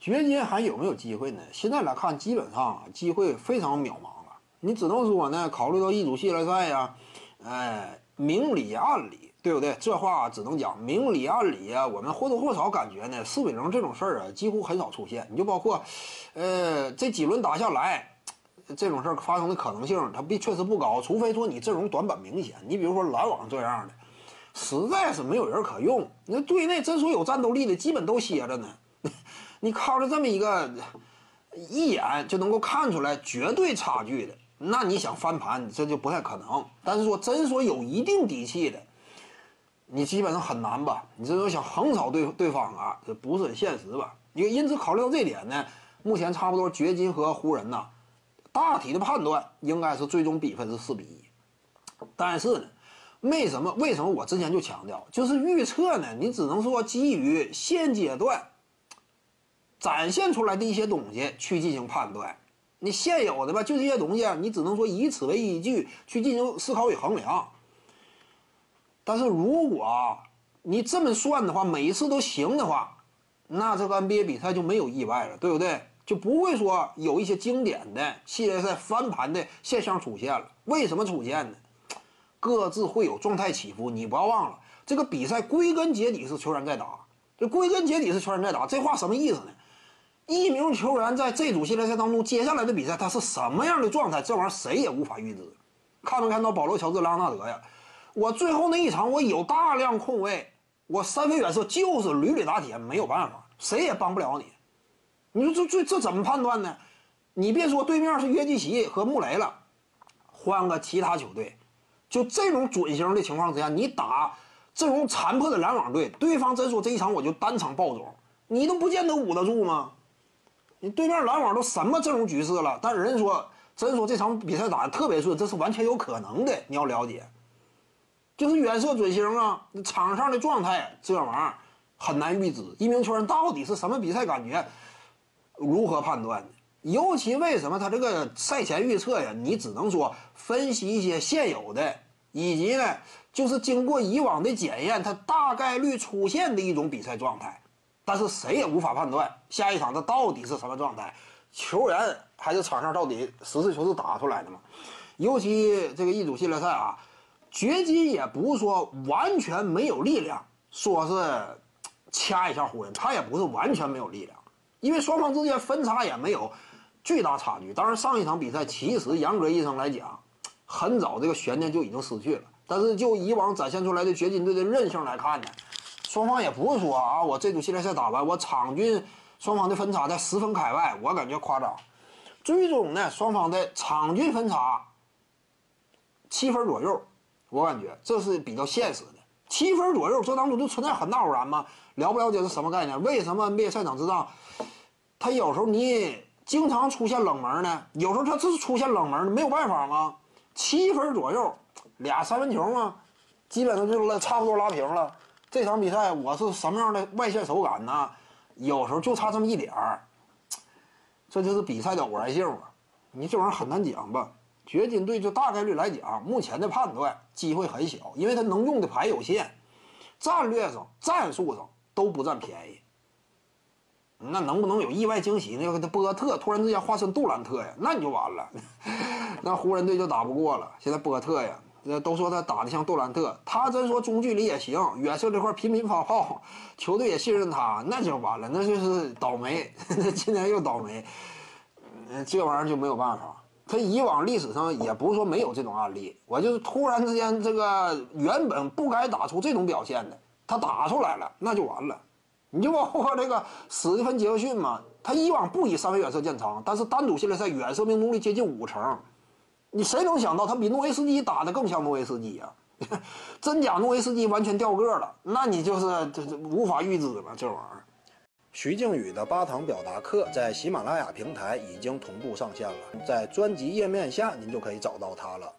掘金还有没有机会呢？现在来看，基本上机会非常渺茫了。你只能说呢，考虑到一组系列赛呀，哎，明里暗里，对不对？这话只能讲明里暗里啊。我们或多或少感觉呢，四比零这种事儿啊，几乎很少出现。你就包括，呃，这几轮打下来，这种事儿发生的可能性，它必确实不高。除非说你阵容短板明显，你比如说篮网这样的，实在是没有人可用。那队内真说有战斗力的，基本都歇着呢。你靠着这么一个一眼就能够看出来绝对差距的，那你想翻盘这就不太可能。但是说真说有一定底气的，你基本上很难吧？你这说想横扫对对方啊，这不是很现实吧？因为因此考虑到这点呢，目前差不多掘金和湖人呐，大体的判断应该是最终比分是四比一。但是呢，为什么？为什么我之前就强调，就是预测呢？你只能说基于现阶段。展现出来的一些东西去进行判断，你现有的吧，就这些东西，你只能说以此为依据去进行思考与衡量。但是如果你这么算的话，每一次都行的话，那这个 NBA 比赛就没有意外了，对不对？就不会说有一些经典的系列赛翻盘的现象出现了。为什么出现呢？各自会有状态起伏，你不要忘了，这个比赛归根结底是球员在打，这归根结底是球员在打，这话什么意思呢？一名球员在这组系列赛当中，接下来的比赛他是什么样的状态？这玩意儿谁也无法预知。看没看到保罗·乔治·莱昂纳德呀？我最后那一场，我有大量空位，我三分远射就是屡屡打铁，没有办法，谁也帮不了你。你说这这这怎么判断呢？你别说对面是约基奇和穆雷了，换个其他球队，就这种准星的情况之下，你打这种残破的篮网队，对方真说这一场我就单场爆种，你都不见得捂得住吗？你对面篮网都什么阵容局势了？但人说真说这场比赛打的特别顺，这是完全有可能的。你要了解，就是远射准星啊，场上的状态这玩意儿很难预知。一名球员到底是什么比赛感觉，如何判断呢？尤其为什么他这个赛前预测呀？你只能说分析一些现有的，以及呢，就是经过以往的检验，他大概率出现的一种比赛状态。但是谁也无法判断下一场他到底是什么状态，球员还是场上到底实事求是打出来的嘛？尤其这个一组系列赛啊，掘金也不是说完全没有力量，说是掐一下湖人，他也不是完全没有力量，因为双方之间分差也没有巨大差距。当然上一场比赛其实严格意义上来讲，很早这个悬念就已经失去了。但是就以往展现出来的掘金队的韧性来看呢？双方也不是说啊，我这组系列赛打完，我场均双方的分差在十分开外，我感觉夸张。最终呢，双方的场均分差七分左右，我感觉这是比较现实的。七分左右，这当中就存在很大偶然吗？了不了解是什么概念？为什么 NBA 赛场之上，他有时候你经常出现冷门呢？有时候他这是出现冷门，没有办法吗？七分左右，俩三分球吗？基本上就拉差不多拉平了。这场比赛我是什么样的外线手感呢？有时候就差这么一点儿，这就是比赛的偶然性嘛。你这玩意儿很难讲吧？掘金队就大概率来讲，目前的判断机会很小，因为他能用的牌有限，战略上、战术上都不占便宜。那能不能有意外惊喜呢？他波特突然之间化身杜兰特呀，那你就完了，那湖人队就打不过了。现在波特呀。这都说他打的像杜兰特，他真说中距离也行，远射这块频频发炮，球队也信任他，那就完了，那就是倒霉，今年又倒霉，嗯，这玩意儿就没有办法。他以往历史上也不是说没有这种案例，我就是突然之间这个原本不该打出这种表现的，他打出来了，那就完了。你就包括这个史蒂芬杰克逊嘛，他以往不以三分远射见长，但是单独系列赛远射命中率接近五成。你谁能想到他比诺维斯基打得更像诺维斯基呀？真假诺维斯基完全掉个了，那你就是这这无法预知了这玩意儿。徐静宇的八堂表达课在喜马拉雅平台已经同步上线了，在专辑页面下您就可以找到它了。